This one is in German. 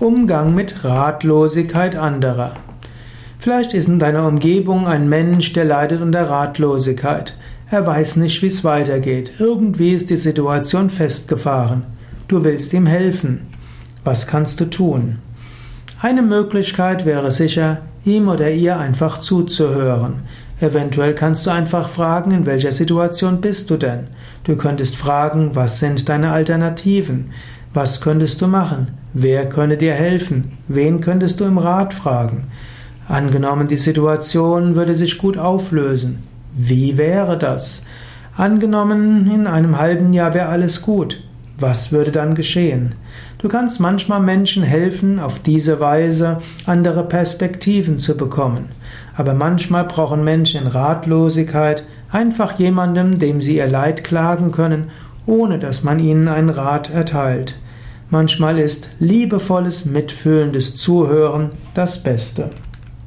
Umgang mit Ratlosigkeit anderer. Vielleicht ist in deiner Umgebung ein Mensch, der leidet unter Ratlosigkeit. Er weiß nicht, wie es weitergeht. Irgendwie ist die Situation festgefahren. Du willst ihm helfen. Was kannst du tun? Eine Möglichkeit wäre sicher, ihm oder ihr einfach zuzuhören. Eventuell kannst du einfach fragen, in welcher Situation bist du denn? Du könntest fragen, was sind deine Alternativen? Was könntest du machen? Wer könnte dir helfen? Wen könntest du im Rat fragen? Angenommen, die Situation würde sich gut auflösen. Wie wäre das? Angenommen, in einem halben Jahr wäre alles gut. Was würde dann geschehen? Du kannst manchmal Menschen helfen, auf diese Weise andere Perspektiven zu bekommen. Aber manchmal brauchen Menschen in Ratlosigkeit einfach jemandem, dem sie ihr Leid klagen können, ohne dass man ihnen einen Rat erteilt. Manchmal ist liebevolles, mitfühlendes Zuhören das Beste.